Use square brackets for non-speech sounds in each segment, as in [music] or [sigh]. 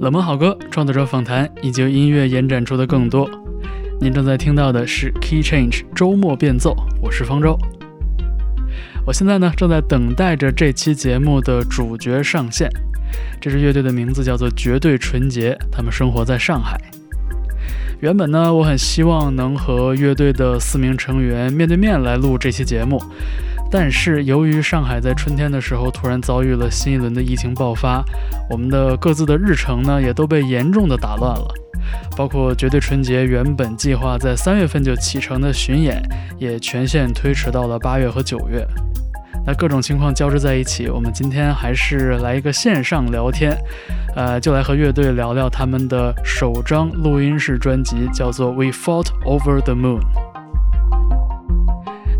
冷门好歌、创作者访谈以及音乐延展出的更多。您正在听到的是 Key Change 周末变奏，我是方舟。我现在呢正在等待着这期节目的主角上线。这支乐队的名字叫做绝对纯洁，他们生活在上海。原本呢，我很希望能和乐队的四名成员面对面来录这期节目，但是由于上海在春天的时候突然遭遇了新一轮的疫情爆发，我们的各自的日程呢也都被严重的打乱了，包括绝对纯洁原本计划在三月份就启程的巡演，也全线推迟到了八月和九月。那各种情况交织在一起，我们今天还是来一个线上聊天，呃，就来和乐队聊聊他们的首张录音室专辑，叫做《We Fought Over the Moon》。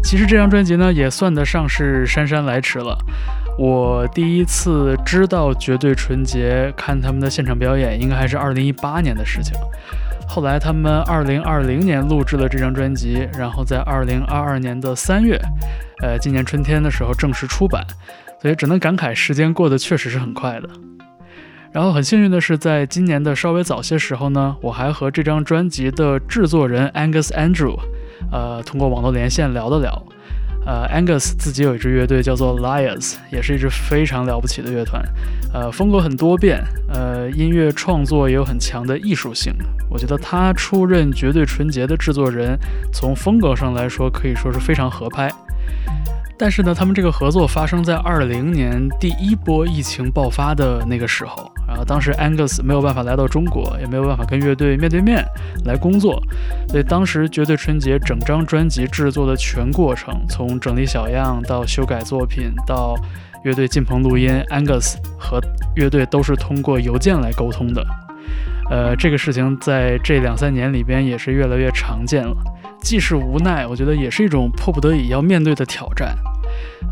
其实这张专辑呢，也算得上是姗姗来迟了。我第一次知道绝对纯洁，看他们的现场表演，应该还是二零一八年的事情。后来他们二零二零年录制了这张专辑，然后在二零二二年的三月。呃，今年春天的时候正式出版，所以只能感慨时间过得确实是很快的。然后很幸运的是，在今年的稍微早些时候呢，我还和这张专辑的制作人 Angus Andrew，呃，通过网络连线聊了聊。呃，Angus 自己有一支乐队叫做 Liars，也是一支非常了不起的乐团。呃，风格很多变，呃，音乐创作也有很强的艺术性。我觉得他出任绝对纯洁的制作人，从风格上来说可以说是非常合拍。但是呢，他们这个合作发生在二零年第一波疫情爆发的那个时候，然后当时 Angus 没有办法来到中国，也没有办法跟乐队面对面来工作，所以当时绝对纯洁整张专辑制作的全过程，从整理小样到修改作品到乐队进棚录音，Angus 和乐队都是通过邮件来沟通的。呃，这个事情在这两三年里边也是越来越常见了。既是无奈，我觉得也是一种迫不得已要面对的挑战。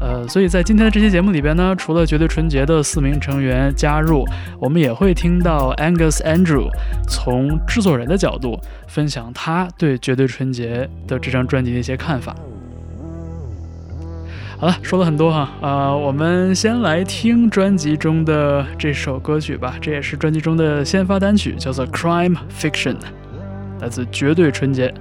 呃，所以在今天的这期节目里边呢，除了绝对纯洁的四名成员加入，我们也会听到 Angus Andrew 从制作人的角度分享他对绝对纯洁的这张专辑的一些看法。好了，说了很多哈，呃，我们先来听专辑中的这首歌曲吧，这也是专辑中的先发单曲，叫做《Crime Fiction》，来自绝对纯洁。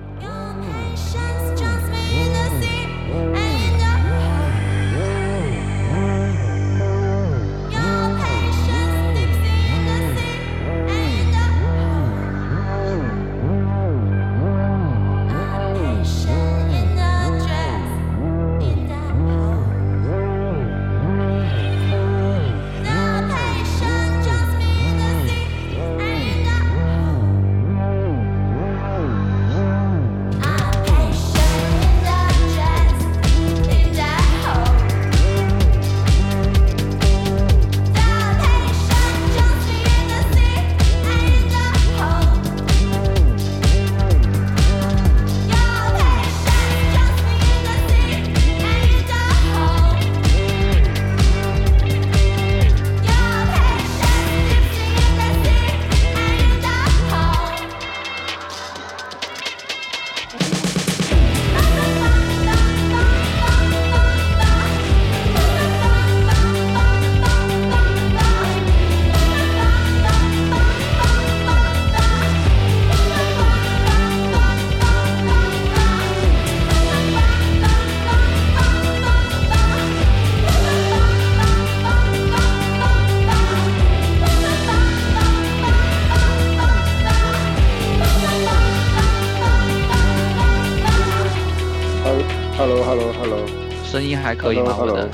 还可以吗？我的，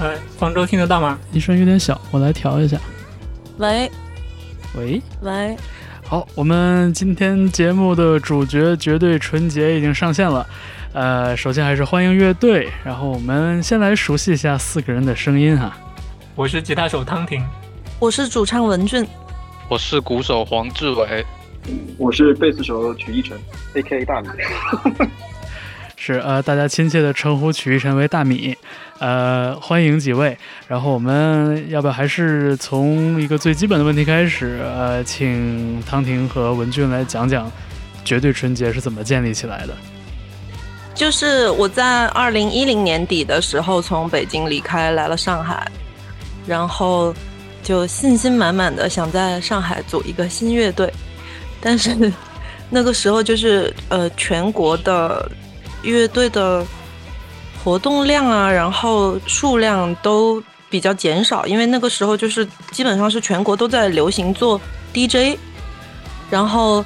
哎，方舟听得到吗？你声音有点小，我来调一下。喂，喂，喂。好，我们今天节目的主角绝对纯洁已经上线了。呃，首先还是欢迎乐队，然后我们先来熟悉一下四个人的声音哈。我是吉他手汤婷，我是主唱文俊，我是鼓手黄志伟，我是贝斯手曲一晨，A.K.A 大米。是呃，大家亲切的称呼曲一晨为大米，呃，欢迎几位。然后我们要不要还是从一个最基本的问题开始？呃，请汤婷和文俊来讲讲绝对纯洁是怎么建立起来的。就是我在二零一零年底的时候从北京离开来了上海，然后就信心满满的想在上海组一个新乐队，但是 [laughs] 那个时候就是呃全国的乐队的活动量啊，然后数量都比较减少，因为那个时候就是基本上是全国都在流行做 DJ，然后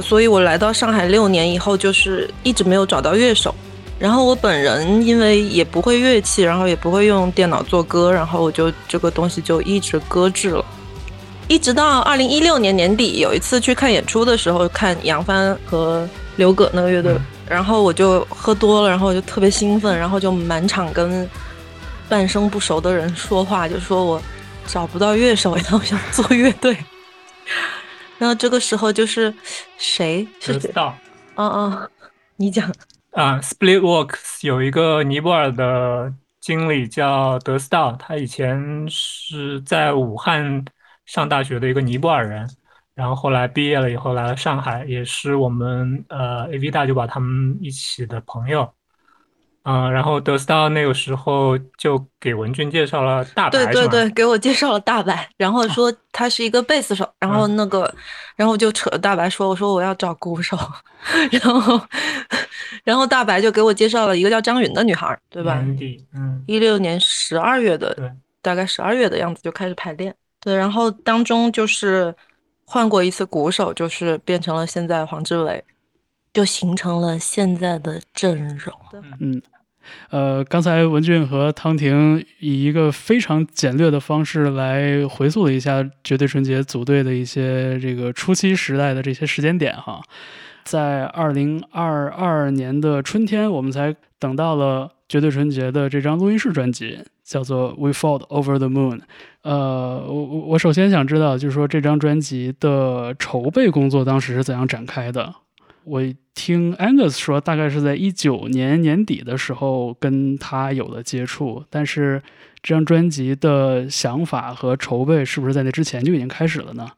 所以我来到上海六年以后，就是一直没有找到乐手。然后我本人因为也不会乐器，然后也不会用电脑做歌，然后我就这个东西就一直搁置了。一直到二零一六年年底，有一次去看演出的时候，看杨帆和刘葛那个乐队，然后我就喝多了，然后我就特别兴奋，然后就满场跟半生不熟的人说话，就说我找不到乐手，然后想做乐队。[laughs] 然后这个时候就是谁是谁？道，嗯嗯，你讲。啊，Splitworks 有一个尼泊尔的经理叫德斯道，他以前是在武汉上大学的一个尼泊尔人，然后后来毕业了以后来了上海，也是我们呃 AV 大就把他们一起的朋友。嗯，然后德斯道那个时候就给文俊介绍了大白，对对对，给我介绍了大白，然后说他是一个贝斯手，然后那个，然后就扯大白说，我说我要找鼓手，然后，然后大白就给我介绍了一个叫张云的女孩，对吧？嗯，一六年十二月的，对，大概十二月的样子就开始排练，对，然后当中就是换过一次鼓手，就是变成了现在黄志伟。就形成了现在的阵容。嗯，呃，刚才文俊和汤婷以一个非常简略的方式来回溯了一下绝对纯洁组队的一些这个初期时代的这些时间点哈。在二零二二年的春天，我们才等到了绝对纯洁的这张录音室专辑，叫做《We Fought Over the Moon》。呃，我我我首先想知道，就是说这张专辑的筹备工作当时是怎样展开的？我听 Angus 说，大概是在一九年年底的时候跟他有了接触，但是这张专辑的想法和筹备是不是在那之前就已经开始了呢？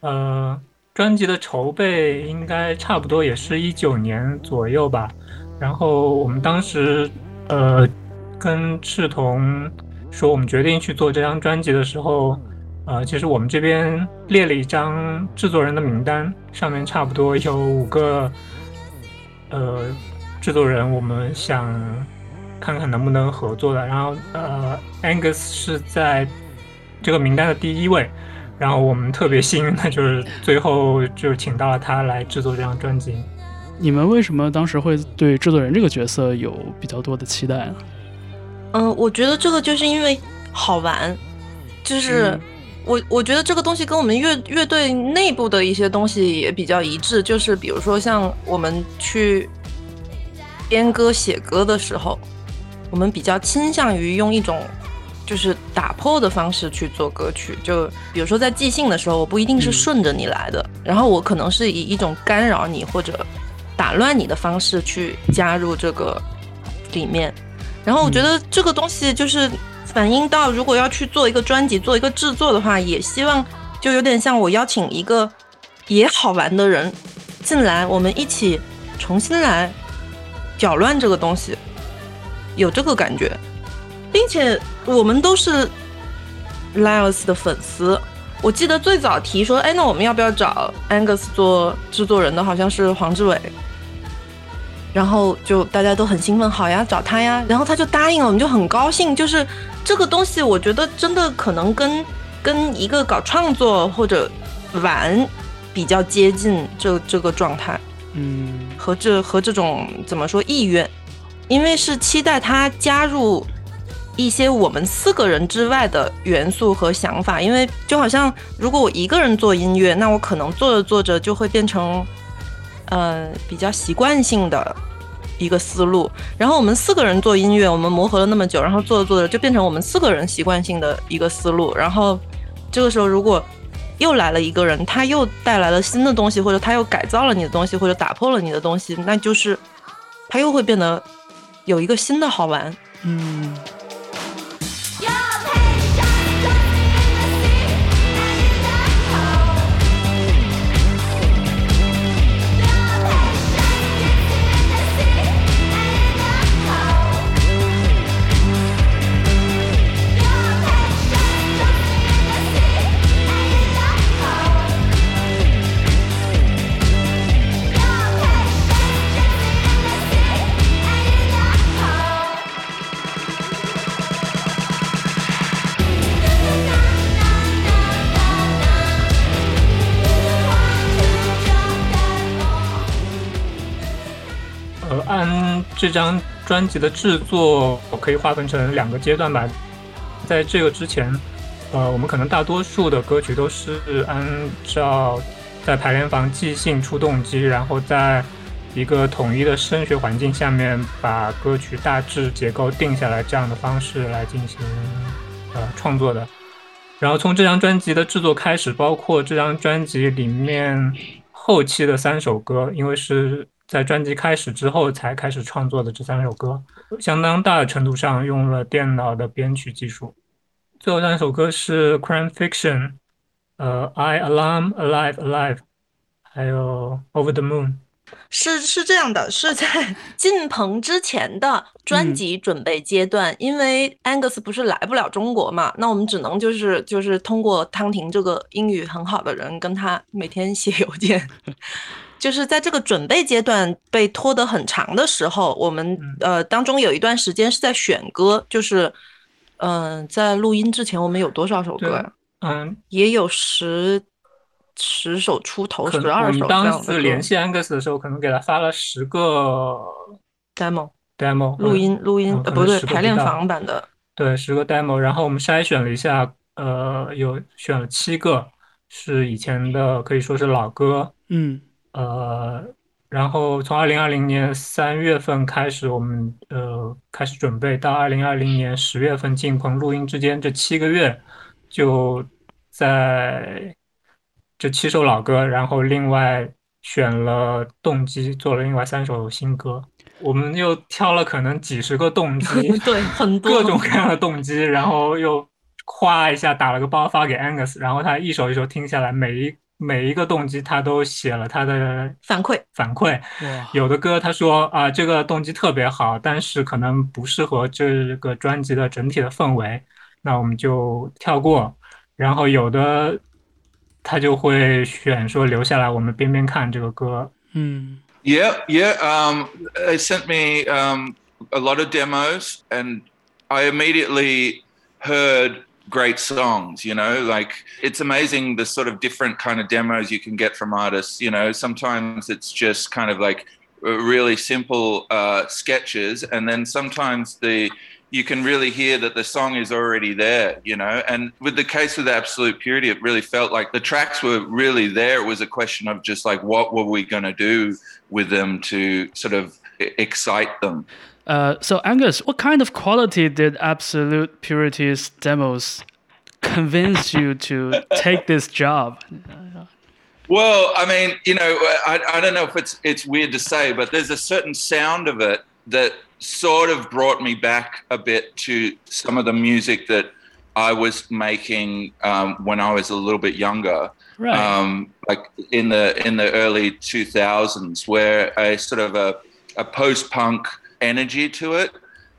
呃，专辑的筹备应该差不多也是一九年左右吧。然后我们当时呃跟赤瞳说，我们决定去做这张专辑的时候。呃，其实我们这边列了一张制作人的名单，上面差不多有五个，呃，制作人，我们想看看能不能合作的。然后，呃，Angus 是在这个名单的第一位，然后我们特别幸运的就是最后就请到了他来制作这张专辑。你们为什么当时会对制作人这个角色有比较多的期待呢？嗯，我觉得这个就是因为好玩，就是。我我觉得这个东西跟我们乐乐队内部的一些东西也比较一致，就是比如说像我们去编歌写歌的时候，我们比较倾向于用一种就是打破的方式去做歌曲。就比如说在即兴的时候，我不一定是顺着你来的，然后我可能是以一种干扰你或者打乱你的方式去加入这个里面。然后我觉得这个东西就是。反映到，如果要去做一个专辑、做一个制作的话，也希望就有点像我邀请一个也好玩的人进来，我们一起重新来搅乱这个东西，有这个感觉，并且我们都是 Lyles 的粉丝。我记得最早提说，哎，那我们要不要找 Angus 做制作人的？好像是黄志伟。然后就大家都很兴奋，好呀，找他呀。然后他就答应了，我们就很高兴。就是这个东西，我觉得真的可能跟跟一个搞创作或者玩比较接近，这这个状态，嗯，和这和这种怎么说意愿，因为是期待他加入一些我们四个人之外的元素和想法。因为就好像如果我一个人做音乐，那我可能做着做着就会变成。嗯，比较习惯性的一个思路。然后我们四个人做音乐，我们磨合了那么久，然后做着做着就变成我们四个人习惯性的一个思路。然后这个时候，如果又来了一个人，他又带来了新的东西，或者他又改造了你的东西，或者打破了你的东西，那就是他又会变得有一个新的好玩。嗯。这张专辑的制作我可以划分成两个阶段吧。在这个之前，呃，我们可能大多数的歌曲都是按照在排练房即兴出动机，然后在一个统一的声学环境下面把歌曲大致结构定下来这样的方式来进行呃创作的。然后从这张专辑的制作开始，包括这张专辑里面后期的三首歌，因为是在专辑开始之后才开始创作的这三首歌，相当大的程度上用了电脑的编曲技术。最后三首歌是《Crime Fiction》、呃，《I Alarm Alive Alive》，还有《Over the Moon》。是是这样的，是在 [laughs] 进棚之前的专辑准备阶段，因为 Angus 不是来不了中国嘛，那我们只能就是就是通过汤婷这个英语很好的人跟他每天写邮件，就是在这个准备阶段被拖得很长的时候，我们呃当中有一段时间是在选歌，就是嗯在录音之前我们有多少首歌呀？嗯，也有十。十首出头，十二首。我们当时联系 Angus 的时候，可能给他发了十个 [laughs] demo，demo 录音录音呃不对排练房版的，对十个 demo。然后我们筛选了一下，呃，有选了七个是以前的，可以说是老歌。嗯，呃，然后从二零二零年三月份开始，我们呃开始准备，到二零二零年十月份进棚录音之间这七个月，就在。这七首老歌，然后另外选了动机，做了另外三首新歌。我们又挑了可能几十个动机，[laughs] 对，很 [laughs] 多各种各样的动机，然后又夸一下打了个包发给 Angus，然后他一首一首听下来，每一每一个动机他都写了他的反馈反馈。有的歌他说啊，这个动机特别好，但是可能不适合这个专辑的整体的氛围，那我们就跳过。然后有的。他就会选说留下来，我们边边看这个歌。嗯，Yeah, yeah. Um, they sent me um a lot of demos, and I immediately heard great songs. You know, like it's amazing the sort of different kind of demos you can get from artists. You know, sometimes it's just kind of like really simple uh, sketches, and then sometimes the you can really hear that the song is already there, you know. And with the case with Absolute Purity, it really felt like the tracks were really there. It was a question of just like, what were we going to do with them to sort of excite them? Uh, so, Angus, what kind of quality did Absolute Purity's demos convince you to take this job? Well, I mean, you know, I, I don't know if it's it's weird to say, but there's a certain sound of it that sort of brought me back a bit to some of the music that I was making um, when I was a little bit younger, right. um, like in the in the early 2000s, where a sort of a, a post punk energy to it.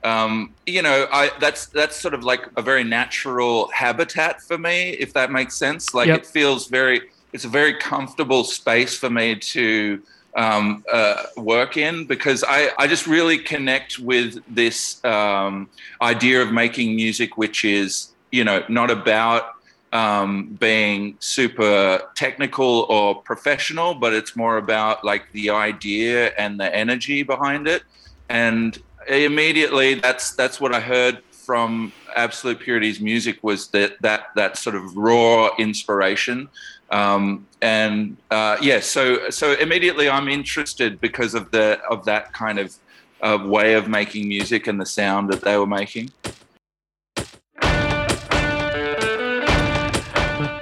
Um, you know, I that's that's sort of like a very natural habitat for me, if that makes sense. Like yep. it feels very, it's a very comfortable space for me to um, uh, work in because I, I just really connect with this um, idea of making music, which is, you know, not about um, being super technical or professional, but it's more about like the idea and the energy behind it And immediately that's that's what I heard from Absolute Purity's music was that that that sort of raw inspiration um, and uh, yeah, so so immediately I'm interested because of the of that kind of uh, way of making music and the sound that they were making.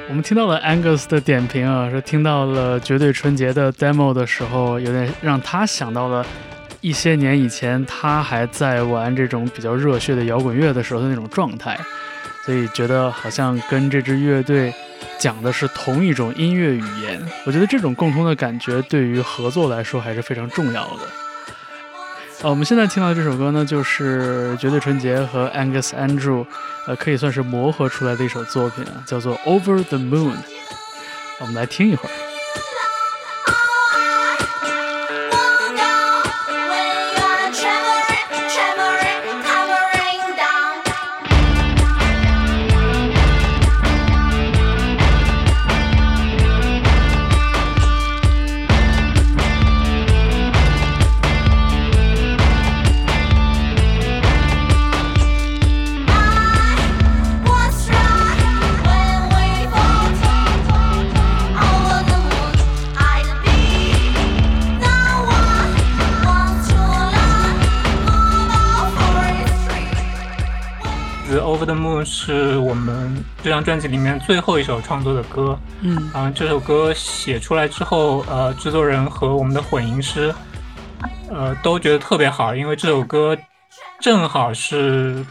我们听到了 Angus 的点评啊，说听到了绝对纯洁的 demo 的时候，有点让他想到了 一些年以前他还在玩这种比较热血的摇滚乐的时候的那种状态，所以觉得好像跟这支乐队讲的是同一种音乐语言，我觉得这种共通的感觉对于合作来说还是非常重要的。呃，我们现在听到的这首歌呢，就是绝对纯洁和 Angus Andrew，呃，可以算是磨合出来的一首作品啊，叫做 Over the Moon。我们来听一会儿。是我们这张专辑里面最后一首创作的歌。嗯然后，这首歌写出来之后，呃，制作人和我们的混音师，呃，都觉得特别好，因为这首歌正好是，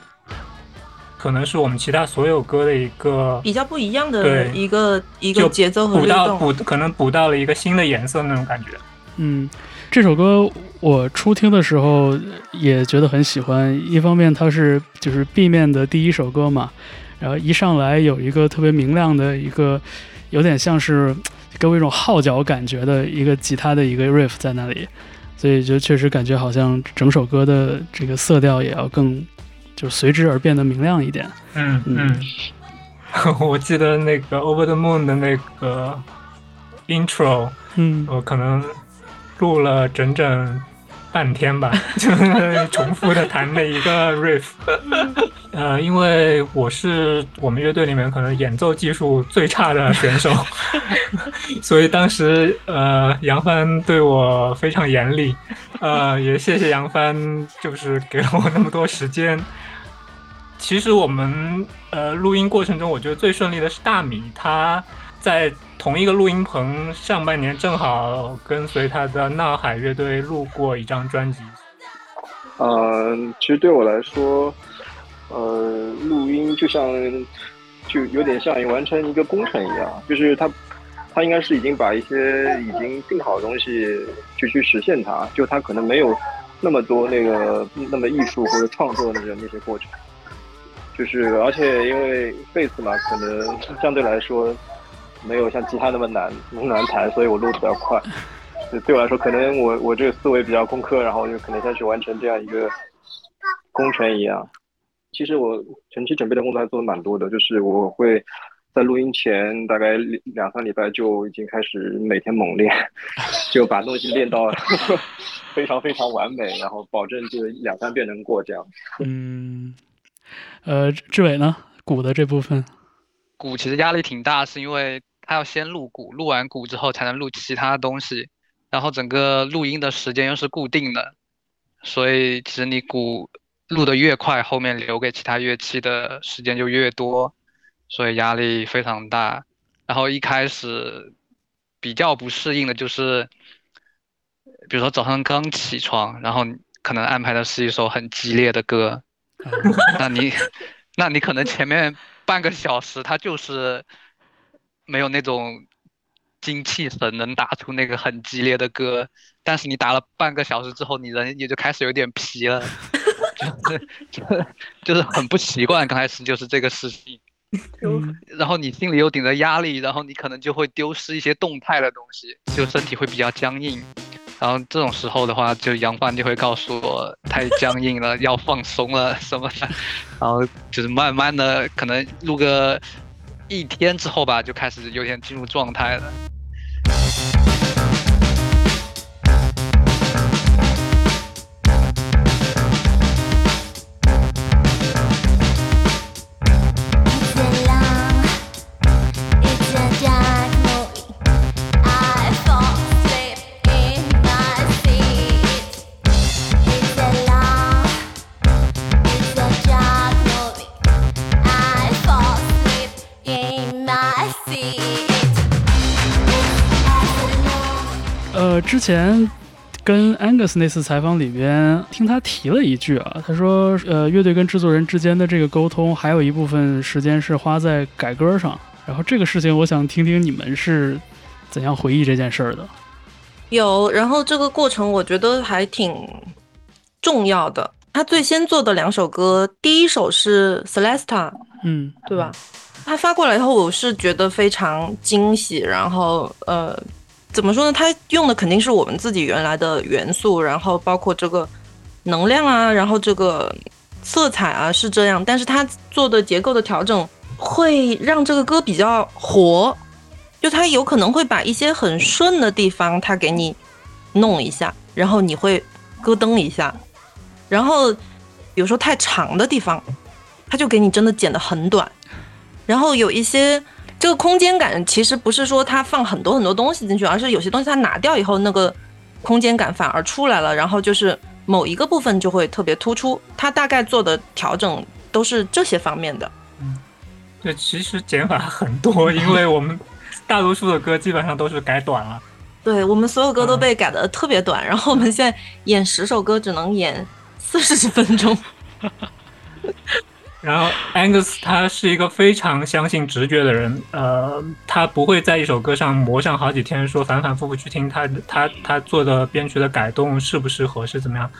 可能是我们其他所有歌的一个比较不一样的一个一个节奏和律补到。补，可能补到了一个新的颜色那种感觉。嗯，这首歌我初听的时候也觉得很喜欢，一方面它是就是 B 面的第一首歌嘛，然后一上来有一个特别明亮的一个，有点像是给我一种号角感觉的一个吉他的一个 riff 在那里，所以就确实感觉好像整首歌的这个色调也要更就随之而变得明亮一点。嗯嗯。嗯，[laughs] 我记得那个《Over the Moon》的那个 intro，嗯。我可能录了整整半天吧，就 [laughs] 是重复的弹了一个 riff。呃，因为我是我们乐队里面可能演奏技术最差的选手，[laughs] 所以当时呃杨帆对我非常严厉，呃也谢谢杨帆，就是给了我那么多时间。其实我们呃录音过程中，我觉得最顺利的是大米，他在同一个录音棚，上半年正好跟随他的闹海乐队录过一张专辑。嗯，其实对我来说，呃，录音就像就有点像完成一个工程一样，就是他他应该是已经把一些已经定好的东西就去实现它，就他可能没有那么多那个那么艺术或者创作的那那些过程。就是，而且因为贝斯嘛，可能相对来说没有像吉他那么难那么难弹，所以我录的比较快。就对我来说，可能我我这个思维比较工科，然后就可能像去完成这样一个工程一样。其实我前期准备的工作还做的蛮多的，就是我会在录音前大概两三礼拜就已经开始每天猛练，[laughs] 就把东西练到 [laughs] 非常非常完美，然后保证就两三遍能过这样。嗯，呃，志伟呢？鼓的这部分，鼓其实压力挺大，是因为他要先录鼓，录完鼓之后才能录其他东西，然后整个录音的时间又是固定的，所以其实你鼓录的越快，后面留给其他乐器的时间就越多，所以压力非常大。然后一开始比较不适应的就是，比如说早上刚起床，然后可能安排的是一首很激烈的歌，[laughs] 那你，那你可能前面半个小时，它就是没有那种精气神能打出那个很激烈的歌，但是你打了半个小时之后，你人也就开始有点疲了，[laughs] 就是就是就是很不习惯，刚开始就是这个事情，[laughs] 嗯然后你心里又顶着压力，然后你可能就会丢失一些动态的东西，就身体会比较僵硬。然后这种时候的话，就杨帆就会告诉我太僵硬了，要放松了什么的。[laughs] 然后就是慢慢的，可能录个一天之后吧，就开始有点进入状态了。之前跟 Angus 那次采访里边，听他提了一句啊，他说，呃，乐队跟制作人之间的这个沟通，还有一部分时间是花在改歌上。然后这个事情，我想听听你们是怎样回忆这件事儿的。有，然后这个过程我觉得还挺重要的。他最先做的两首歌，第一首是 Celesta，嗯对吧？他发过来以后，我是觉得非常惊喜。然后，呃，怎么说呢？他用的肯定是我们自己原来的元素，然后包括这个能量啊，然后这个色彩啊是这样，但是他做的结构的调整会让这个歌比较活，就他有可能会把一些很顺的地方，他给你弄一下，然后你会咯噔一下，然后比如说太长的地方，他就给你真的剪得很短。然后有一些这个空间感，其实不是说它放很多很多东西进去，而是有些东西它拿掉以后，那个空间感反而出来了。然后就是某一个部分就会特别突出。它大概做的调整都是这些方面的。嗯对，其实减法很多，因为我们大多数的歌基本上都是改短了。对我们所有歌都嗯被改的特别短，然后我们现在演十首歌只能演四十分钟。[laughs] 然后 Angus 他是一个非常相信直觉的人，呃，他不会在一首歌上磨上好几天，说反反复复去听他他他做的编曲的改动适不适合是怎么样，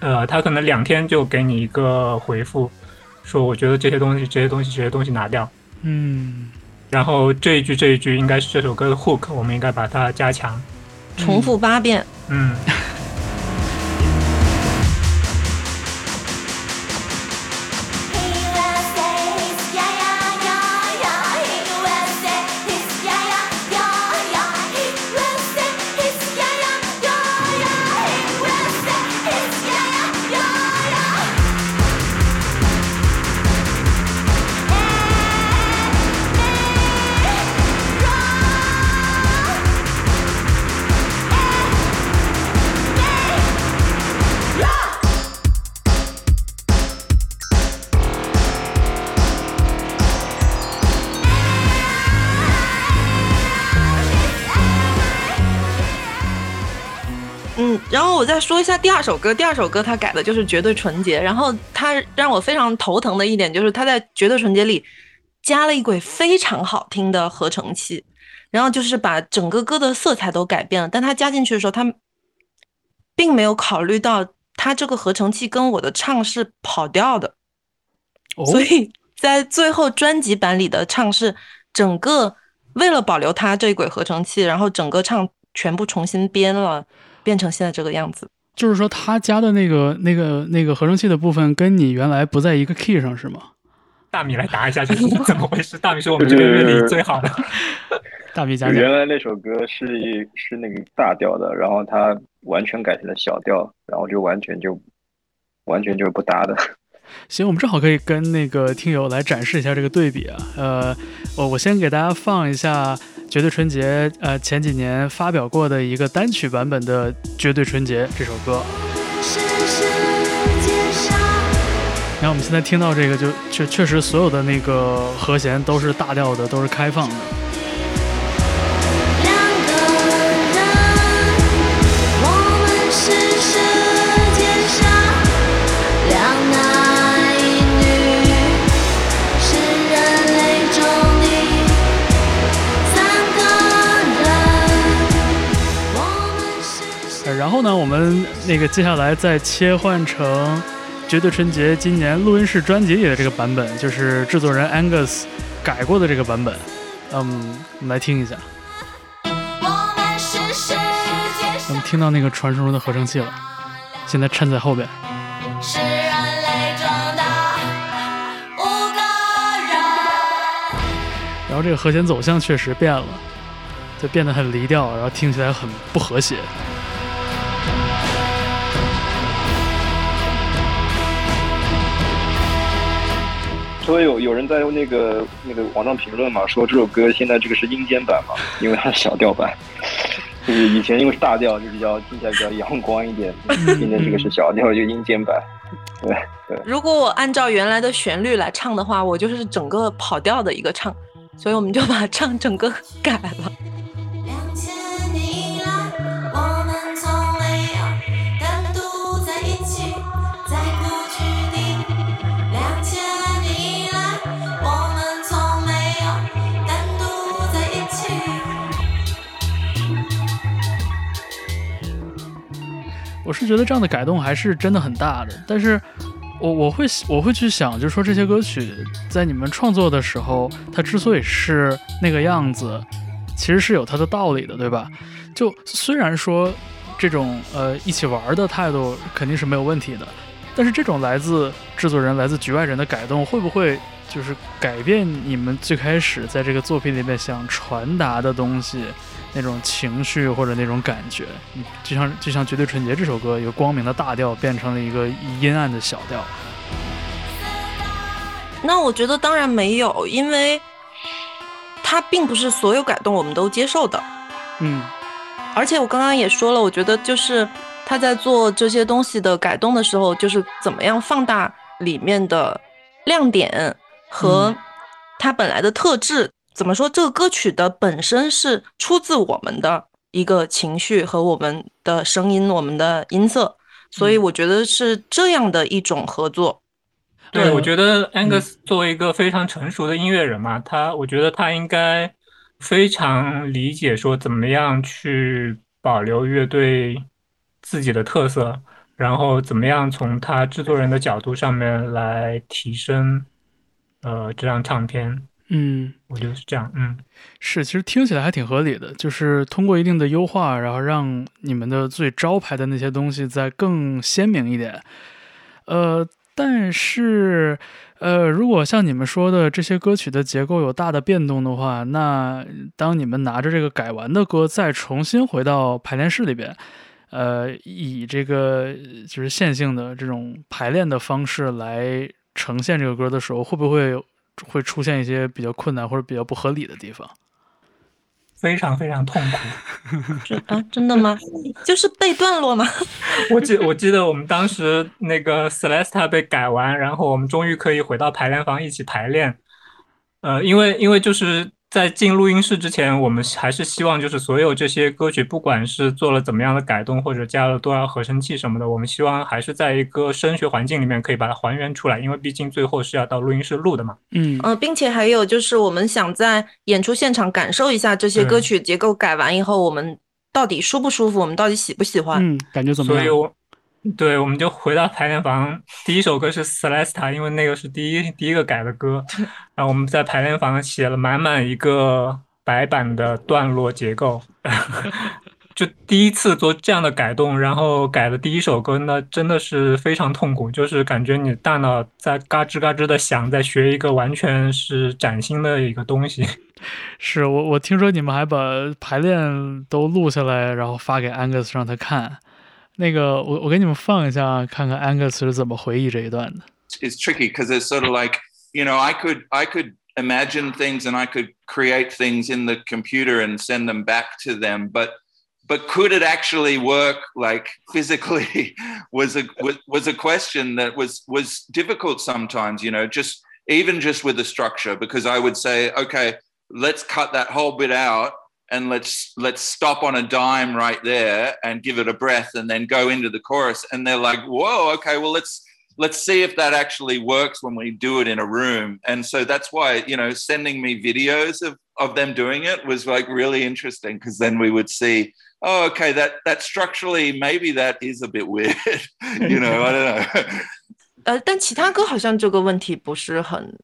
呃，他可能两天就给你一个回复，说我觉得这些东西这些东西这些东西拿掉，嗯，然后这一句这一句应该是这首歌的 hook，我们应该把它加强，重复八遍，嗯。嗯，说一下第二首歌，第二首歌他改的就是《绝对纯洁》，然后他让我非常头疼的一点就是他在《绝对纯洁》里加了一轨非常好听的合成器，然后就是把整个歌的色彩都改变了，但他加进去的时候，他并没有考虑到他这个合成器跟我的唱是跑调的，哦，所以在最后专辑版里的唱是整个为了保留他这一轨合成器，然后整个唱全部重新编了，变成现在这个样子。就是说他加的那个那个那个合成器的部分跟你原来不在一个 key 上是吗？大米来答一下，这是 [laughs] 怎么回事？大米是我们这个乐里最好的。[laughs] 大米讲讲原。来那首歌是是那个大调的，然后他完全改成了小调，然后就完全就完全就是不搭的。行，我们正好可以跟那个听友来展示一下这个对比啊。呃，我我先给大家放一下《绝对纯洁》呃前几年发表过的一个单曲版本的《绝对纯洁》这首歌。然后我们现在听到这个就确确实所有的那个和弦都是大调的，都是开放的。然后呢，我们那个接下来再切换成绝对纯洁今年录音室专辑里的这个版本，就是制作人 Angus 改过的这个版本。嗯，我们来听一下。我们是世界我们听到那个传说中的合成器了，现在衬在后边。是人类中的五个人。然后这个和弦走向确实变了，就变得很离调，然后听起来很不和谐。所以有有人在用那个那个网上评论嘛，说这首歌现在这个是阴间版嘛，因为它是小调版，就是以前因为是大调，就比较听起来比较阳光一点，现在这个是小调，就阴间版。对对，如果我按照原来的旋律来唱的话，我就是整个跑调的一个唱，所以我们就把唱整个改了。我是觉得这样的改动还是真的很大的，但是我我会我会去想，就是说这些歌曲在你们创作的时候，它之所以是那个样子，其实是有它的道理的，对吧？就虽然说这种呃一起玩的态度肯定是没有问题的，但是这种来自制作人、来自局外人的改动，会不会就是改变你们最开始在这个作品里面想传达的东西？那种情绪或者那种感觉，你就像就像《绝对纯洁》这首歌，一个光明的大调变成了一个阴暗的小调。那我觉得当然没有，因为它并不是所有改动我们都接受的。嗯而且我刚刚也说了，我觉得就是他在做这些东西的改动的时候，就是怎么样放大里面的亮点和它本来的特质，怎么说？这个歌曲的本身是出自我们的一个情绪和我们的声音、我们的音色，所以我觉得是这样的一种合作。对，呃我觉得 Angus 作为一个非常成熟的音乐人嘛，他我觉得他应该非常理解说怎么样去保留乐队自己的特色，然后怎么样从他制作人的角度上面来提升呃这张唱片。嗯，我觉得是这样，嗯，是，其实听起来还挺合理的，就是通过一定的优化，然后让你们的最招牌的那些东西再更鲜明一点。呃，但是，呃，如果像你们说的这些歌曲的结构有大的变动的话，那当你们拿着这个改完的歌再重新回到排练室里边，呃，以这个就是线性的这种排练的方式来呈现这个歌的时候，会不会会出现一些比较困难或者比较不合理的地方？非常非常痛苦。[laughs] 真啊，真的吗？就是背段落吗？我记我记得我们当时那个 Celesta 被改完，然后我们终于可以回到排练房一起排练。呃，因为因为就是在进录音室之前，我们还是希望就是所有这些歌曲，不管是做了怎么样的改动，或者加了多少合成器什么的，我们希望还是在一个声学环境里面可以把它还原出来，因为毕竟最后是要到录音室录的嘛。嗯呃，并且还有就是，我们想在演出现场感受一下这些歌嗯曲结构改完以后，我们到底舒不舒服，我们到底喜不喜欢。嗯，感觉怎么样？所以我，对，我们就回到排练房，第一首歌是 Celesta，因为那个是第一第一个改的歌，然后我们在排练房写了满满一个白板的段落结构，[laughs] 就第一次做这样的改动，然后改的第一首歌，那真的是非常痛苦，就是感觉你大脑在嘎吱嘎吱的响，在学一个完全是崭新的一个东西。[laughs] 是我我听说你们还把排练都录下来，然后发给 Angus 让他看。那个我我给你们放一下，看看 Angus 是怎么回忆这一段的。 it's tricky because it's sort of like you know i could i could imagine things and i could create things in the computer and send them back to them but but could it actually work like physically [laughs] was a was, was a question that was was difficult sometimes you know just even just with the structure because i would say okay let's cut that whole bit out and let's let's stop on a dime right there and give it a breath and then go into the chorus and they're like whoa okay well let's let's see if that actually works when we do it in a room and so that's why you know sending me videos of of them doing it was like really interesting because then we would see oh okay that that structurally maybe that is a bit weird [laughs] you know i don't know [laughs] 呃，但其他歌好像这个问题不是很，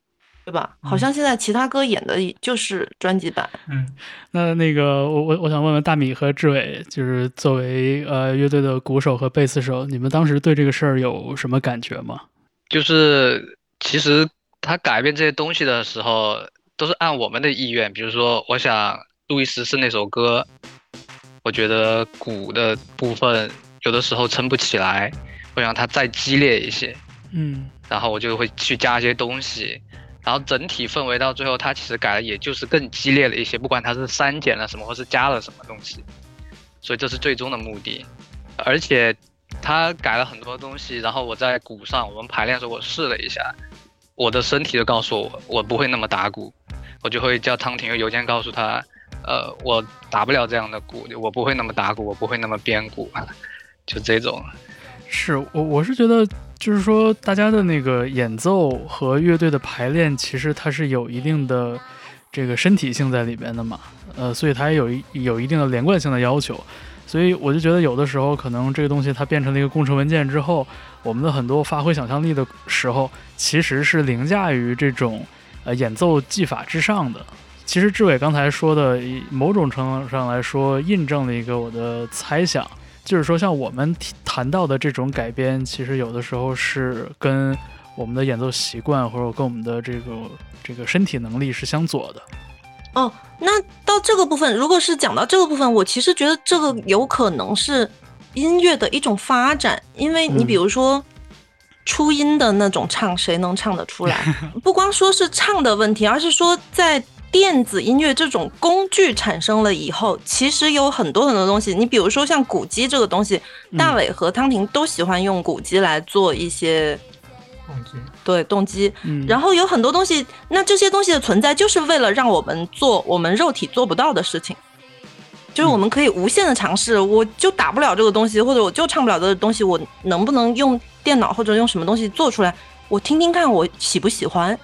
对吧？好像现在其他歌演的就是专辑版。嗯。那那个我我我想问问大米和志伟，就是作为呃乐队的鼓手和贝斯手，你们当时对这个事儿有什么感觉吗？就是其实他改变这些东西的时候，都是按我们的意愿。比如说，我想路易十四那首歌，我觉得鼓的部分有的时候撑不起来，我想它再激烈一些，嗯然后我就会去加一些东西，然后整体氛围到最后，它其实改的也就是更激烈了一些，不管它是删减了什么，或是加了什么东西，所以这是最终的目的。而且他改了很多东西，然后我在鼓上，我们排练的时候我试了一下，我的身体就告诉我，我不会那么打鼓，我就会叫汤婷用邮件告诉他，呃，我打不了这样的鼓，我不会那么打鼓，我不会那么编鼓，就这种。是我我是觉得，就是说大家的那个演奏和乐队的排练，其实它是有一定的这个身体性在里边的嘛，呃，所以它也有一有一定的连贯性的要求。所以我就觉得有的时候可能这个东西它变成了一个工程文件之后，我们的很多发挥想象力的时候，其实是凌驾于这种呃演奏技法之上的。其实志伟刚才说的，某种程度上来说，印证了一个我的猜想，就是说像我们提谈到的这种改编，其实有的时候是跟我们的演奏习惯或者跟我们的这个这个身体能力是相左的。哦，那到这个部分，如果是讲到这个部分，我其实觉得这个有可能是音乐的一种发展，因为你嗯比如说。初音的那种唱，谁能唱得出来？[laughs] 不光说是唱的问题，而是说在电子音乐这种工具产生了以后，其实有很多很多东西。你比如说像鼓机这个东西，大伟和汤婷都喜欢用鼓机来做一些动机。对动机。嗯，然后有很多东西，那这些东西的存在就是为了让我们做我们肉体做不到的事情，就是我们可以无限的尝试。我就打不了这个东西，或者我就唱不了这个东西，我能不能用电脑或者用什么东西做出来？我听听看，我喜不喜欢？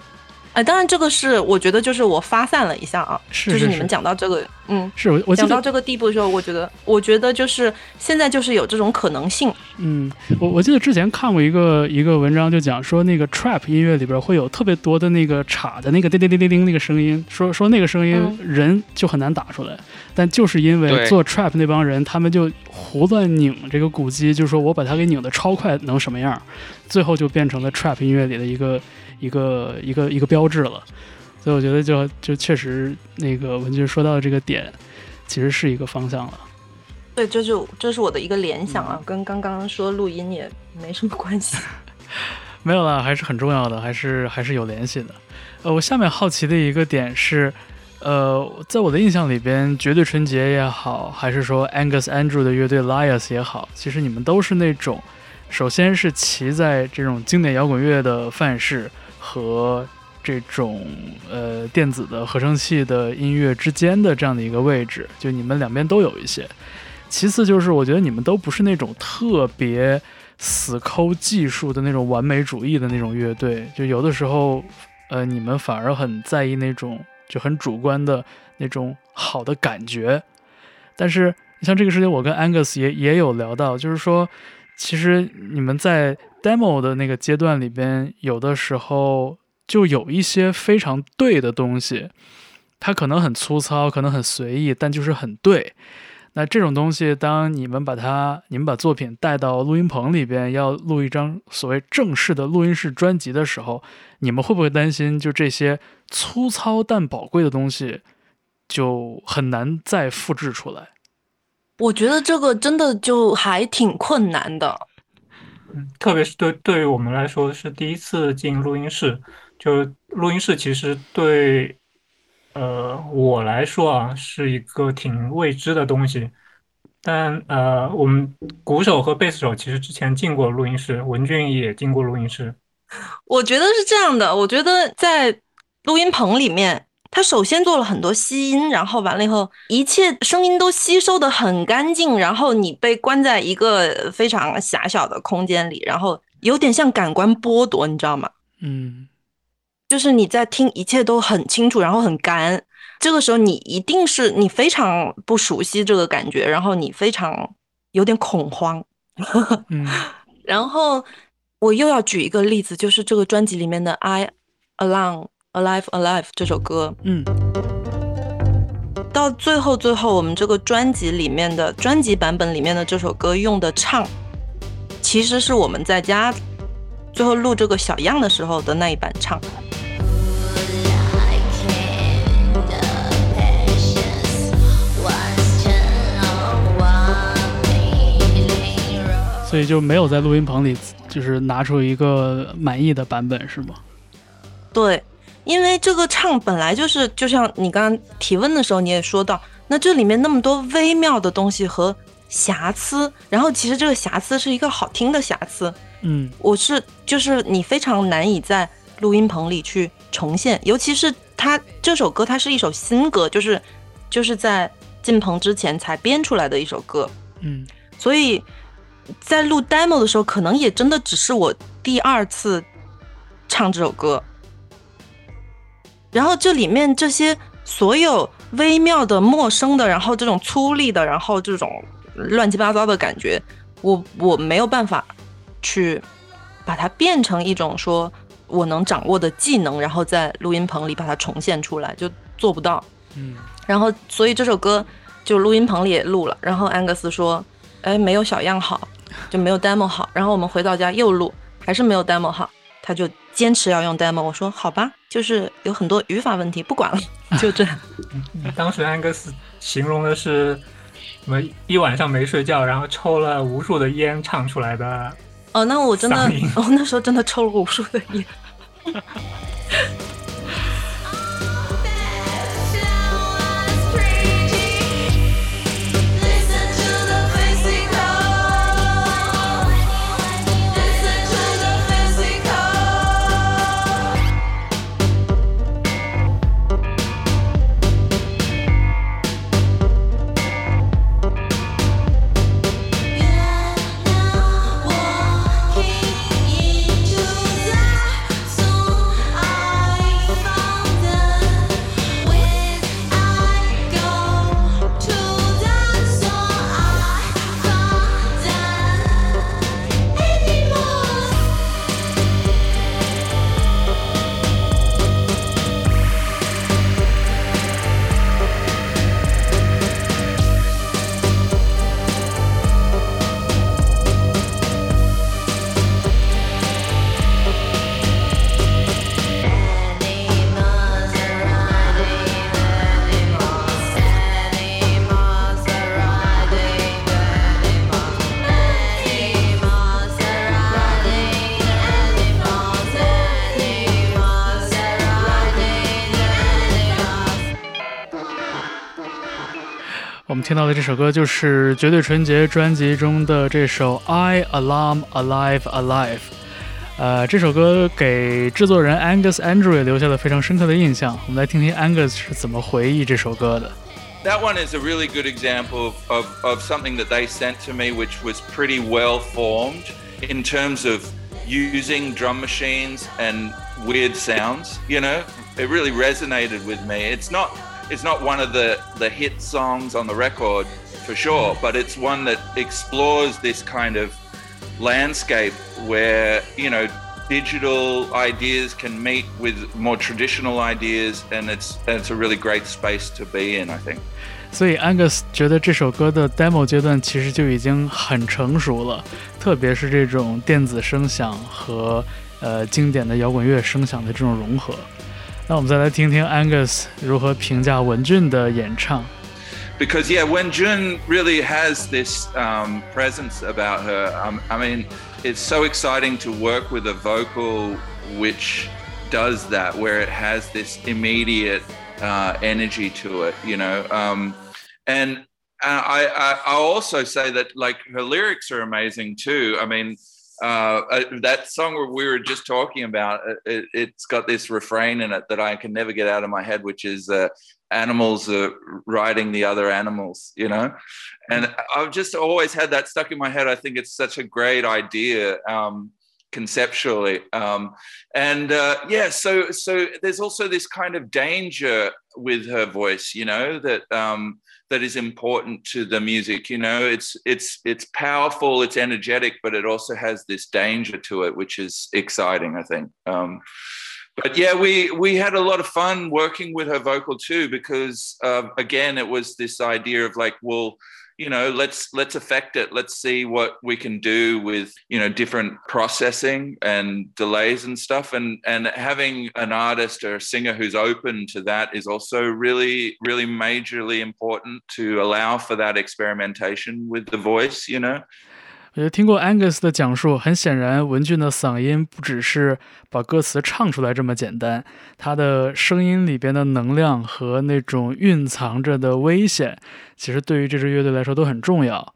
哎，当然这个是我觉得就是我发散了一下啊，是就是你们讲到这个，嗯，是我我讲到这个地步的时候，我觉得我觉得就是现在就是有这种可能性，嗯，我我记得之前看过一个一个文章，就讲说那个 trap 音乐里边会有特别多的那个叉的那个叮叮叮叮叮那个声音，说说那个声音嗯人就很难打出来，但就是因为做 trap 那帮人，他们就胡乱拧这个鼓机，就说我把它给拧的超快，能什么样？最后就变成了 trap 音乐里的一个一个一个一个标志了。所以我觉得就就确实那个文君说到的这个点，其实是一个方向了。对，这就这是我的一个联想啊，跟刚刚说录音也没什么关系。[laughs] 没有啦，还是很重要的，还是还是有联系的。呃，我下面好奇的一个点是，呃，在我的印象里边，绝对纯洁也好，还是说 Angus Andrew 的乐队 Lias 也好，其实你们都是那种，首先是骑在这种经典摇滚乐的范式和这种呃电子的合成器的音乐之间的这样的一个位置，就你们两边都有一些。其次就是我觉得你们都不是那种特别死抠技术的那种完美主义的那种乐队，就有的时候，呃，你们反而很在意那种就很主观的那种好的感觉。但是像这个事情，我跟 Angus 也也有聊到，就是说，其实你们在 demo 的那个阶段里边，有的时候就有一些非常对的东西，它可能很粗糙，可能很随意，但就是很对。那这种东西，当你们把它，你们把作品带到录音棚里边，要录一张所谓正式的录音室专辑的时候，你们会不会担心，就这些粗糙但宝贵的东西，就很难再复制出来？我觉得这个真的就还挺困难的。嗯，特别是对对于我们来说是第一次进录音室，就录音室其实对呃我来说啊是一个挺未知的东西。但呃，我们鼓手和贝斯手其实之前进过录音室，文俊也进过录音室。我觉得是这样的，我觉得在录音棚里面，他首先做了很多吸音，然后完了以后，一切声音都吸收的很干净，然后你被关在一个非常狭小的空间里，然后有点像感官剥夺，你知道吗？嗯就是你在听，一切都很清楚，然后很干。这个时候你一定是你非常不熟悉这个感觉，然后你非常有点恐慌。嗯 [laughs] 然后我又要举一个例子，就是这个专辑里面的《I Alone Alive Alive》这首歌，嗯到最后最后我们这个专辑里面的专辑版本里面的这首歌用的唱，其实是我们在家最后录这个小样的时候的那一版唱。所以就没有在录音棚里就是拿出一个满意的版本，是吗？对，因为这个唱本来就是，就像你刚刚提问的时候你也说到，那这里面那么多微妙的东西和瑕疵，然后其实这个瑕疵是一个好听的瑕疵，嗯。我是就是你非常难以在录音棚里去重现，尤其是它这首歌，它是一首新歌，就是就是在进棚之前才编出来的一首歌，嗯。所以在录 demo 的时候，可能也真的只是我第二次唱这首歌。然后这里面这些所有微妙的、陌生的，然后这种粗粝的，然后这种乱七八糟的感觉，我我没有办法去把它变成一种说我能掌握的技能，然后在录音棚里把它重现出来，就做不到。嗯然后所以这首歌就录音棚里也录了，然后安格斯说，哎，没有小样好，就没有 demo 好。然后我们回到家又录，还是没有 demo 好，他就坚持要用 demo。我说好吧，就是有很多语法问题，不管了，就这样。[laughs] 当时安格斯形容的是什么一晚上没睡觉，然后抽了无数的烟唱出来的。哦，那我真的嗓音，[laughs] 我、那时候真的抽了无数的烟。[laughs] 听到的这首歌就是《绝对纯洁》专辑中的这首《I Alarm Alive Alive》。呃，这首歌给制作人 Angus Andrew 也留下了非常深刻的印象。我们来听听 Angus 是怎么回忆这首歌的。 That one is a really good example of, of, of something that they sent to me, which was pretty well formed in terms of using drum machines and weird sounds. You know, it really resonated with me. It's not it's not one of the the hit songs on the record for sure, but it's one that explores this kind of landscape where you know digital ideas can meet with more traditional ideas and it's it's a really great space to be in i think 所以 Angus 觉得这首歌的 demo 阶段其实就已经很成熟了，特别是这种电子声响和呃经典的摇滚乐声响的这种融合。 那我们再来听听 Angus 如何评价文俊的演唱。 because yeah when jun really has this um, presence about her um, i mean it's so exciting to work with a vocal which does that where it has this immediate uh, energy to it you know um, and uh, I, I i'll also say that like her lyrics are amazing too i mean uh, uh, that song we were just talking about, it, it's got this refrain in it that I can never get out of my head, which is uh, animals are riding the other animals, you know? And I've just always had that stuck in my head. I think it's such a great idea. Um, conceptually um, and uh, yeah so so there's also this kind of danger with her voice you know that um, that is important to the music you know? It's it's it's powerful it's energetic but it also has this danger to it which is exciting i think. Um, but yeah we we had a lot of fun working with her vocal too because uh, again it was this idea of like well you know let's let's affect it. Let's see what we can do with you know different processing and delays and stuff. And and having an artist or a singer who's open to that is also really really majorly important to allow for that experimentation with the voice you know 我听过 Angus 的讲述，很显然文俊的嗓音不只是把歌词唱出来这么简单，他的声音里边的能量和那种蕴藏着的危险，其实对于这支乐队来说都很重要。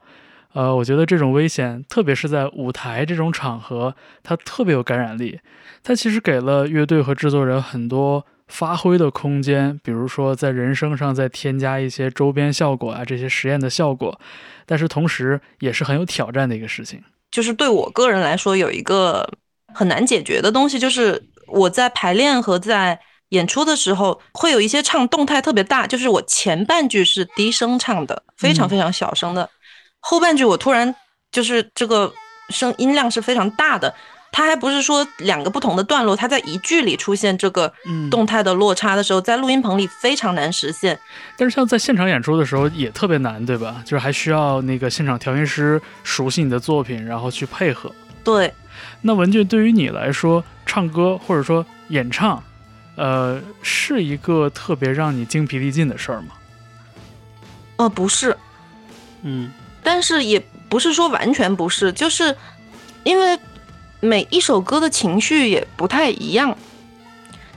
呃，我觉得这种危险，特别是在舞台这种场合，它特别有感染力。它其实给了乐队和制作人很多发挥的空间，比如说在人声上再添加一些周边效果啊，这些实验的效果。但是同时也是很有挑战的一个事情。就是对我个人来说，有一个很难解决的东西，就是我在排练和在演出的时候，会有一些唱动态特别大，就是我前半句是低声唱的，非常非常小声的，后半句我突然就是这个声音量是非常大的。它还不是说两个不同的段落，它在一句里出现这个动态的落差的时候，在录音棚里非常难实现。但是像在现场演出的时候也特别难，对吧？就是还需要那个现场调音师熟悉你的作品，然后去配合。对。那文俊对于你来说，唱歌或者说演唱，呃，是一个特别让你精疲力尽的事儿吗？呃，不是。嗯。但是也不是说完全不是，就是因为。每一首歌的情绪也不太一样，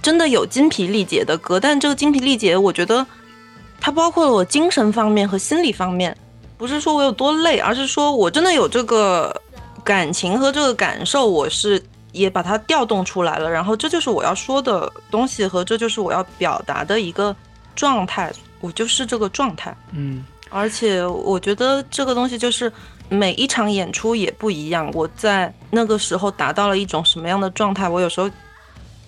真的有精疲力竭的歌，但这个精疲力竭，我觉得它包括了我精神方面和心理方面，不是说我有多累，而是说我真的有这个感情和这个感受，我是也把它调动出来了，然后这就是我要说的东西和这就是我要表达的一个状态，我就是这个状态，嗯，而且我觉得这个东西就是。每一场演出也不一样，我在那个时候达到了一种什么样的状态？我有时候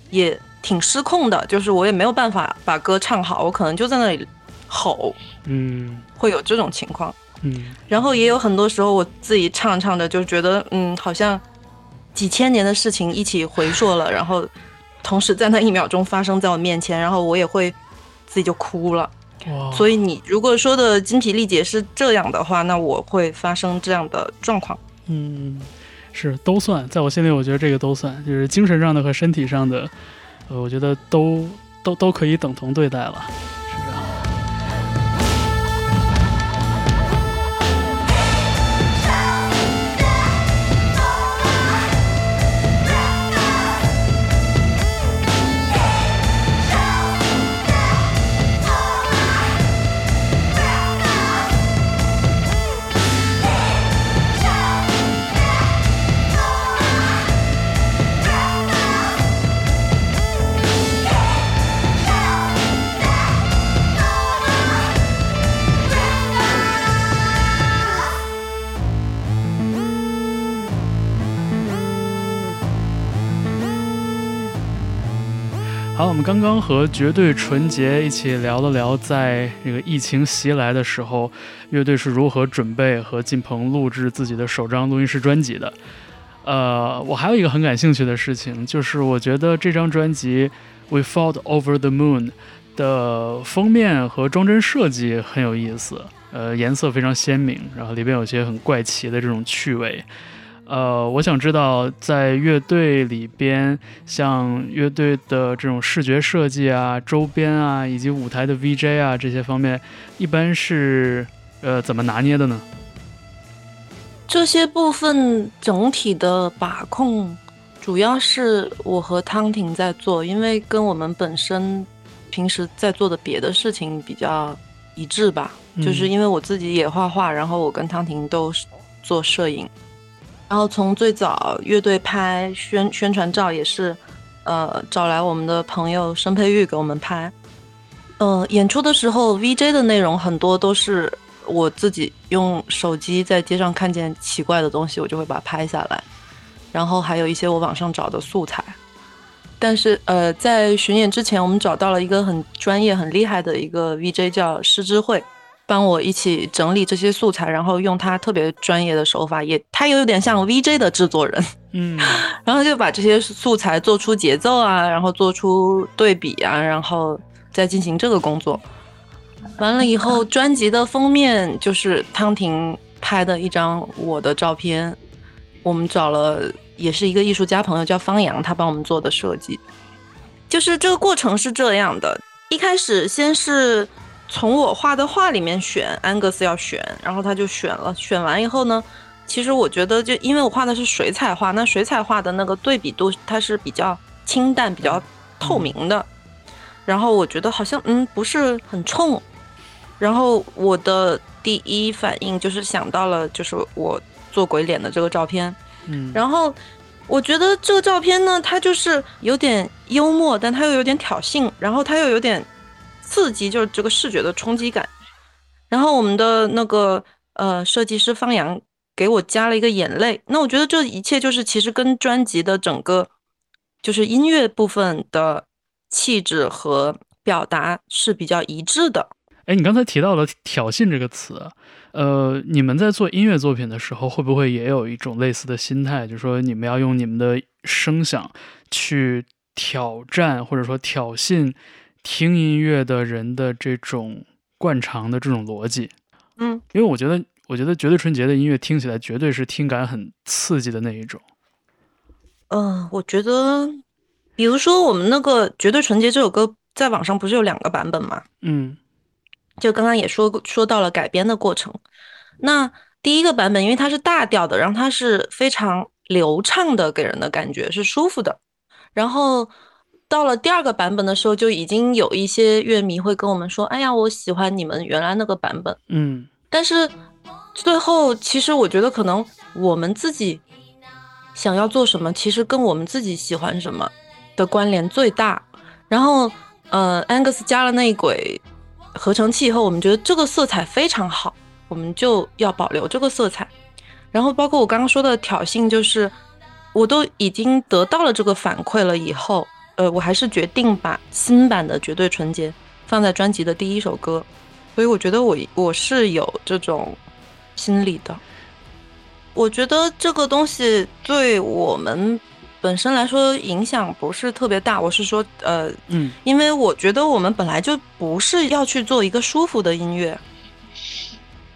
也挺失控的，就是我也没有办法把歌唱好，我可能就在那里吼，嗯，会有这种情况，嗯。然后也有很多时候我自己唱唱着就觉得，嗯，好像几千年的事情一起回溯了，然后同时在那一秒钟发生在我面前，然后我也会自己就哭了。所以你如果说的精疲力竭是这样的话，那我会发生这样的状况。嗯，是都算，在我心里，我觉得这个都算，就是精神上的和身体上的，呃，我觉得都都都可以等同对待了。刚刚和绝对纯洁一起聊了聊，在这个疫情袭来的时候，乐队是如何准备和进棚录制自己的首张录音室专辑的。呃，我还有一个很感兴趣的事情，就是我觉得这张专辑《We Fought Over the Moon》的封面和装帧设计很有意思，呃，颜色非常鲜明，然后里边有些很怪奇的这种趣味。呃，我想知道，在乐队里边，像乐队的这种视觉设计啊、周边啊，以及舞台的 VJ 啊这些方面，一般是呃怎么拿捏的呢？这些部分整体的把控，主要是我和汤婷在做，因为跟我们本身平时在做的别的事情比较一致吧。嗯就是因为我自己也画画，然后我跟汤婷都是做摄影，然后从最早乐队拍宣宣传照也是，呃，找来我们的朋友申佩玉给我们拍。呃，演出的时候 VJ 的内容很多都是我自己用手机在街上看见奇怪的东西，我就会把它拍下来，然后还有一些我网上找的素材。但是呃，在巡演之前，我们找到了一个很专业、很厉害的一个 VJ 叫施之慧，帮我一起整理这些素材，然后用他特别专业的手法，也他也有点像 VJ 的制作人，嗯 [laughs] 然后就把这些素材做出节奏啊，然后做出对比啊，然后再进行这个工作。完了以后，专辑的封面就是汤婷拍的一张我的照片，我们找了也是一个艺术家朋友叫方洋，他帮我们做的设计。就是这个过程是这样的，一开始先是从我画的画里面选，安格斯要选，然后他就选了，选完以后呢，其实我觉得就因为我画的是水彩画，那水彩画的那个对比度它是比较清淡、比较透明的，然后我觉得好像嗯不是很冲，然后我的第一反应就是想到了就是我做鬼脸的这个照片，嗯，然后我觉得这个照片呢，它就是有点幽默，但它又有点挑衅，然后它又有点刺激，就是这个视觉的冲击感。然后我们的那个呃设计师方洋给我加了一个眼泪，那我觉得这一切就是其实跟专辑的整个就是音乐部分的气质和表达是比较一致的。哎，你刚才提到了“挑衅”这个词，呃，你们在做音乐作品的时候，会不会也有一种类似的心态，就是说你们要用你们的声响去挑战或者说挑衅听音乐的人的这种惯常的这种逻辑？嗯，因为我觉得，我觉得绝对纯洁的音乐听起来绝对是听感很刺激的那一种。嗯、我觉得，比如说我们那个《绝对纯洁》这首歌，在网上不是有两个版本吗？嗯就刚刚也说过说到了改编的过程。那第一个版本，因为它是大调的，然后它是非常流畅的，给人的感觉是舒服的。然后到了第二个版本的时候，就已经有一些乐迷会跟我们说：“哎呀，我喜欢你们原来那个版本。”嗯但是最后，其实我觉得可能我们自己想要做什么，其实跟我们自己喜欢什么的关联最大。然后，呃，Angus 加了内鬼合成器以后，我们觉得这个色彩非常好，我们就要保留这个色彩。然后，包括我刚刚说的挑衅，就是我都已经得到了这个反馈了以后，呃，我还是决定把新版的《绝对纯洁》放在专辑的第一首歌。所以我觉得我我是有这种心理的。我觉得这个东西对我们本身来说影响不是特别大。我是说，呃，嗯因为我觉得我们本来就不是要去做一个舒服的音乐，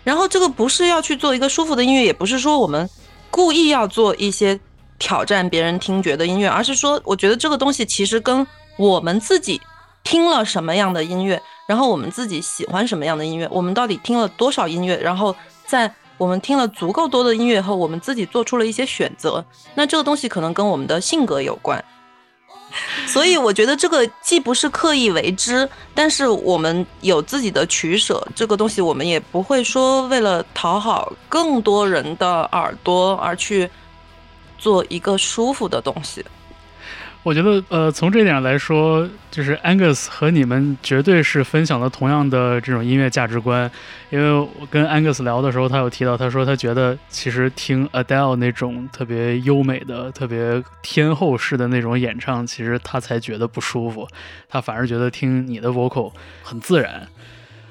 然后这个不是要去做一个舒服的音乐，也不是说我们故意要做一些挑战别人听觉的音乐，而是说，我觉得这个东西其实跟我们自己听了什么样的音乐，然后我们自己喜欢什么样的音乐，我们到底听了多少音乐，然后在我们听了足够多的音乐后，我们自己做出了一些选择，那这个东西可能跟我们的性格有关。所以我觉得这个既不是刻意为之，但是我们有自己的取舍。这个东西我们也不会说为了讨好更多人的耳朵而去做一个舒服的东西。我觉得，呃，从这点来说，就是 Angus 和你们绝对是分享了同样的这种音乐价值观。因为我跟 Angus 聊的时候，他有提到，他说他觉得其实听 Adele 那种特别优美的、特别天后式的那种演唱，其实他才觉得不舒服，他反而觉得听你的 vocal 很自然。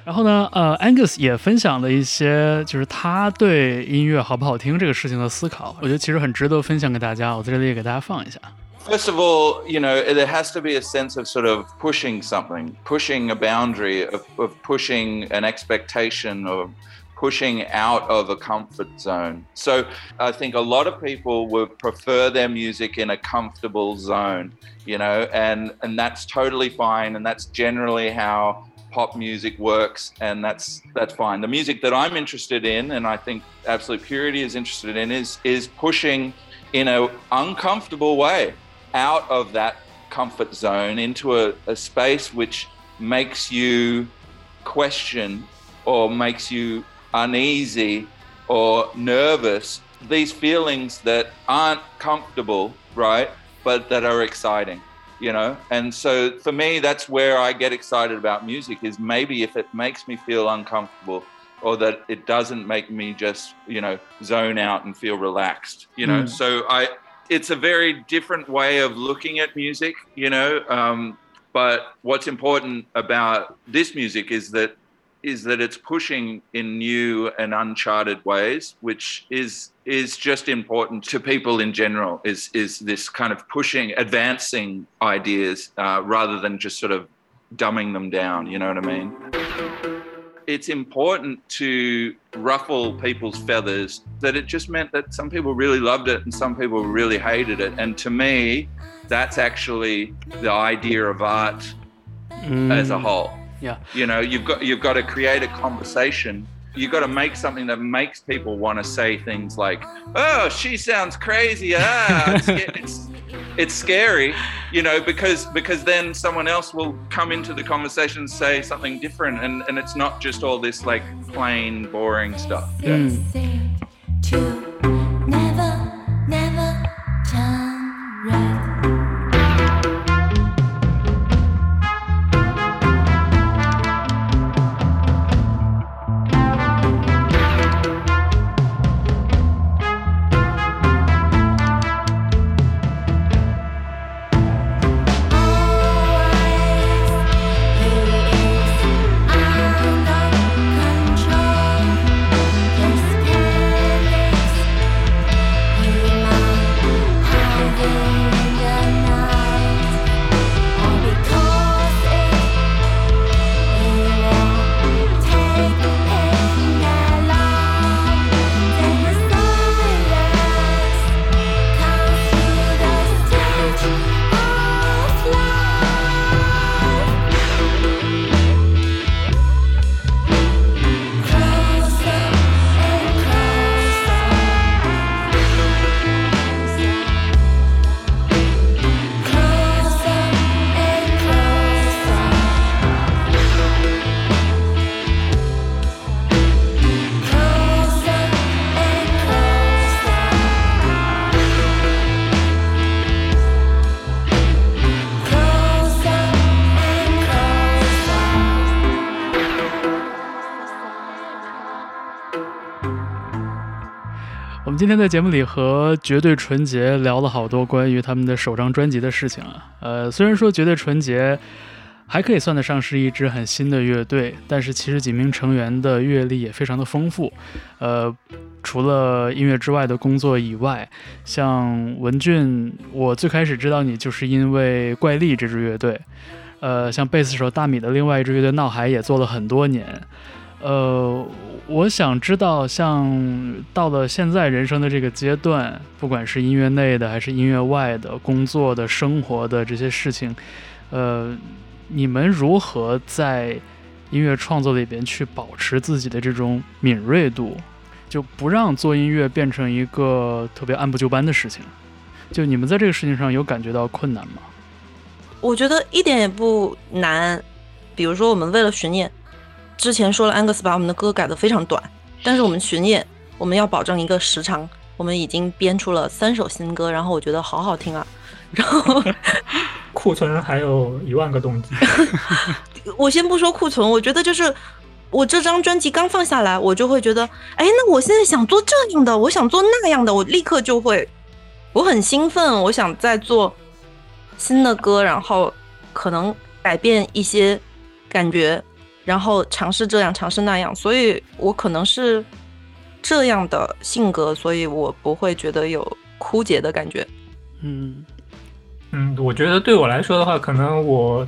然后呢，呃，Angus 也分享了一些，就是他对音乐好不好听这个事情的思考，我觉得其实很值得分享给大家。我在这里也给大家放一下。 First of all, you know, there has to be a sense of sort of pushing something, pushing a boundary, of, of pushing an expectation, of pushing out of a comfort zone. So I think a lot of people would prefer their music in a comfortable zone, you know, and, and that's totally fine. And that's generally how pop music works and that's that's fine. The music that i'm interested in and i think absolute purity is interested in is is pushing in a uncomfortable way out of that comfort zone into a, a space which makes you question or makes you uneasy or nervous. These feelings that aren't comfortable right but that are exciting you know? And so for me that's where i get excited about music is maybe if it makes me feel uncomfortable or that it doesn't make me just you know zone out and feel relaxed you know? Mm. so i it's a very different way of looking at music you know? Um, but what's important about this music is that is that it's pushing in new and uncharted ways which is is just important to people in general is is this kind of pushing advancing ideas uh, rather than just sort of dumbing them down you know what i mean? It's important to ruffle people's feathers that it just meant that some people really loved it and some people really hated it. And to me that's actually the idea of art as a whole Yeah. you know you've got you've got to create a conversation you've got to make something that makes people want to say things like oh she sounds crazy ah it's, [laughs] it's it's scary you know because because then someone else will come into the conversation and say something different and and it's not just all this like plain boring stuff yeah. Mm. 今天在节目里和绝对纯洁聊了好多关于他们的首张专辑的事情啊。呃，虽然说绝对纯洁还可以算得上是一支很新的乐队，但是其实几名成员的阅历也非常的丰富。呃，除了音乐之外的工作以外，像文俊，我最开始知道你就是因为怪力这支乐队。呃，像贝斯手大米的另外一支乐队闹海也做了很多年。呃，我想知道，像到了现在人生的这个阶段，不管是音乐内的还是音乐外的工作的、生活的这些事情，呃，你们如何在音乐创作里边去保持自己的这种敏锐度，就不让做音乐变成一个特别按部就班的事情？就你们在这个事情上有感觉到困难吗？我觉得一点也不难。比如说，我们为了巡演，之前说了安格斯把我们的歌改得非常短，但是我们巡演我们要保证一个时长，我们已经编出了三首新歌，然后我觉得好好听啊。[laughs] 然后库存还有一万个动机。[laughs] 我先不说库存，我觉得就是我这张专辑刚放下来，我就会觉得，哎，那我现在想做这样的，我想做那样的，我立刻就会，我很兴奋，我想再做新的歌，然后可能改变一些感觉，然后尝试这样，尝试那样，所以我可能是这样的性格，所以我不会觉得有枯竭的感觉。嗯嗯，我觉得对我来说的话，可能我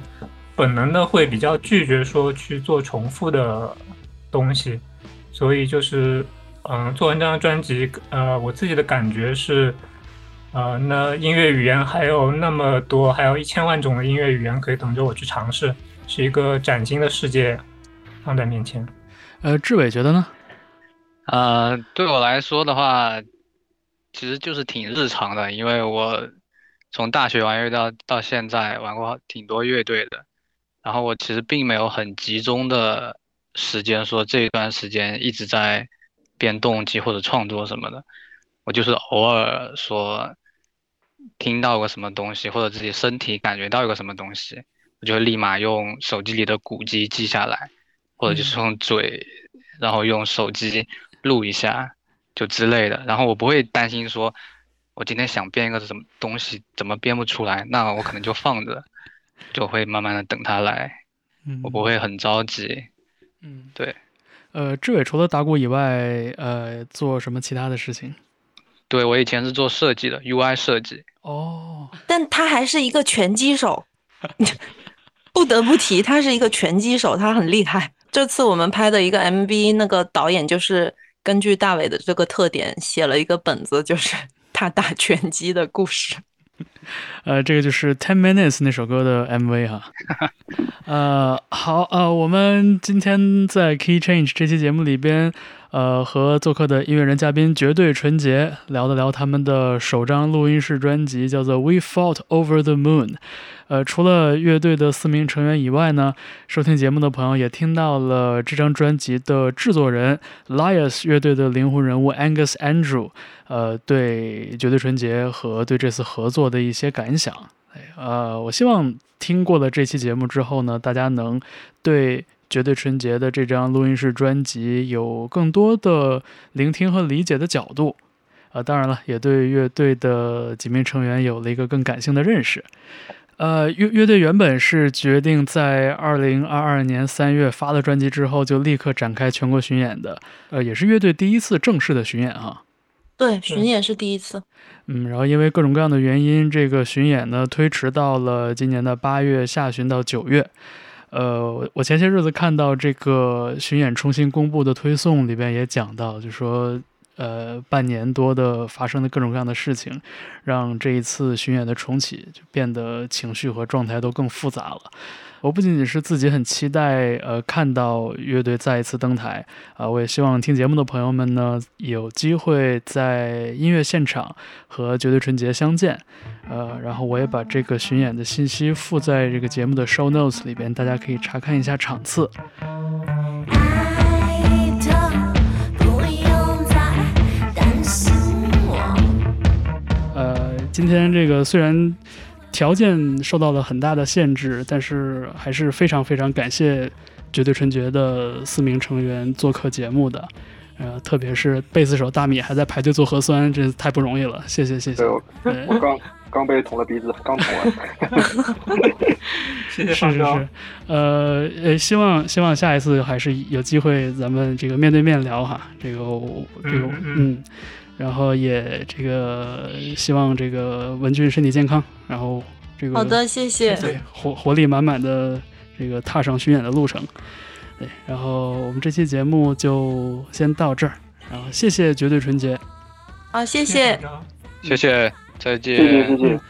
本能的会比较拒绝说去做重复的东西，所以就是嗯，做完这张专辑，呃，我自己的感觉是，呃，那音乐语言还有那么多，还有一千万种的音乐语言可以等着我去尝试，是一个崭新的世界放在面前。呃，志伟觉得呢？呃，对我来说的话，其实就是挺日常的，因为我从大学玩乐到到现在玩过挺多乐队的，然后我其实并没有很集中的时间说这一段时间一直在编动机或者创作什么的，我就是偶尔说听到个什么东西，或者自己身体感觉到一个什么东西，我就会立马用手机里的古籍记下来，或者就是用嘴，然后用手机录一下，就之类的。然后我不会担心说，我今天想编一个什么东西，怎么编不出来，那我可能就放着，就会慢慢的等它来，嗯，我不会很着急。嗯，对，呃，志伟除了打鼓以外，呃，做什么其他的事情？对，我以前是做设计的，UI 设计。哦，但他还是一个拳击手，[laughs] 不得不提，他是一个拳击手，他很厉害。这次我们拍的一个 MV，那个导演就是根据大伟的这个特点写了一个本子，就是 [laughs] 他打拳击的故事。[laughs] 呃，这个就是《Ten Minutes》那首歌的 MV 哈。[laughs] 呃，好，呃，我们今天在 Key Change 这期节目里边，呃，和做客的音乐人嘉宾绝对纯洁聊了聊他们的首张录音室专辑，叫做《We Fought Over the Moon》。呃，除了乐队的四名成员以外呢，收听节目的朋友也听到了这张专辑的制作人 Lias 乐队的灵魂人物 Angus Andrew，呃，对绝对纯洁和对这次合作的一些感想。呃，我希望听过了这期节目之后呢，大家能对绝对纯洁的这张录音室专辑有更多的聆听和理解的角度。呃，当然了，也对乐队的几名成员有了一个更感性的认识。呃，乐乐队原本是决定在二零二二年三月发了专辑之后，就立刻展开全国巡演的。呃，也是乐队第一次正式的巡演哈。对，巡演是第一次。嗯，然后因为各种各样的原因，这个巡演呢推迟到了今年的八月下旬到九月。呃，我前些日子看到这个巡演重新公布的推送里边也讲到，就说呃半年多的发生的各种各样的事情，让这一次巡演的重启就变得情绪和状态都更复杂了。我不仅仅是自己很期待，呃，看到乐队再一次登台，啊、我也希望听节目的朋友们呢，有机会在音乐现场和绝对纯洁相见，呃，然后我也把这个巡演的信息附在这个节目的 show notes 里边，大家可以查看一下场次。爱的不用再担心我。呃，今天这个虽然条件受到了很大的限制，但是还是非常非常感谢绝对纯洁的四名成员做客节目的。呃，特别是贝斯手大米还在排队做核酸，这太不容易了，谢谢谢谢，。我我刚刚被捅了鼻子，刚捅完。[laughs] 谢谢是是是，，呃呃，希望希望下一次还是有机会咱们这个面对面聊哈，这个我这个嗯，然后也这个希望这个文俊身体健康，然后这个好的，谢谢。对，活活力满满的这个踏上巡演的路程。对，然后我们这期节目就先到这儿，然后谢谢绝对纯洁。好，谢谢谢谢再见。谢谢谢谢。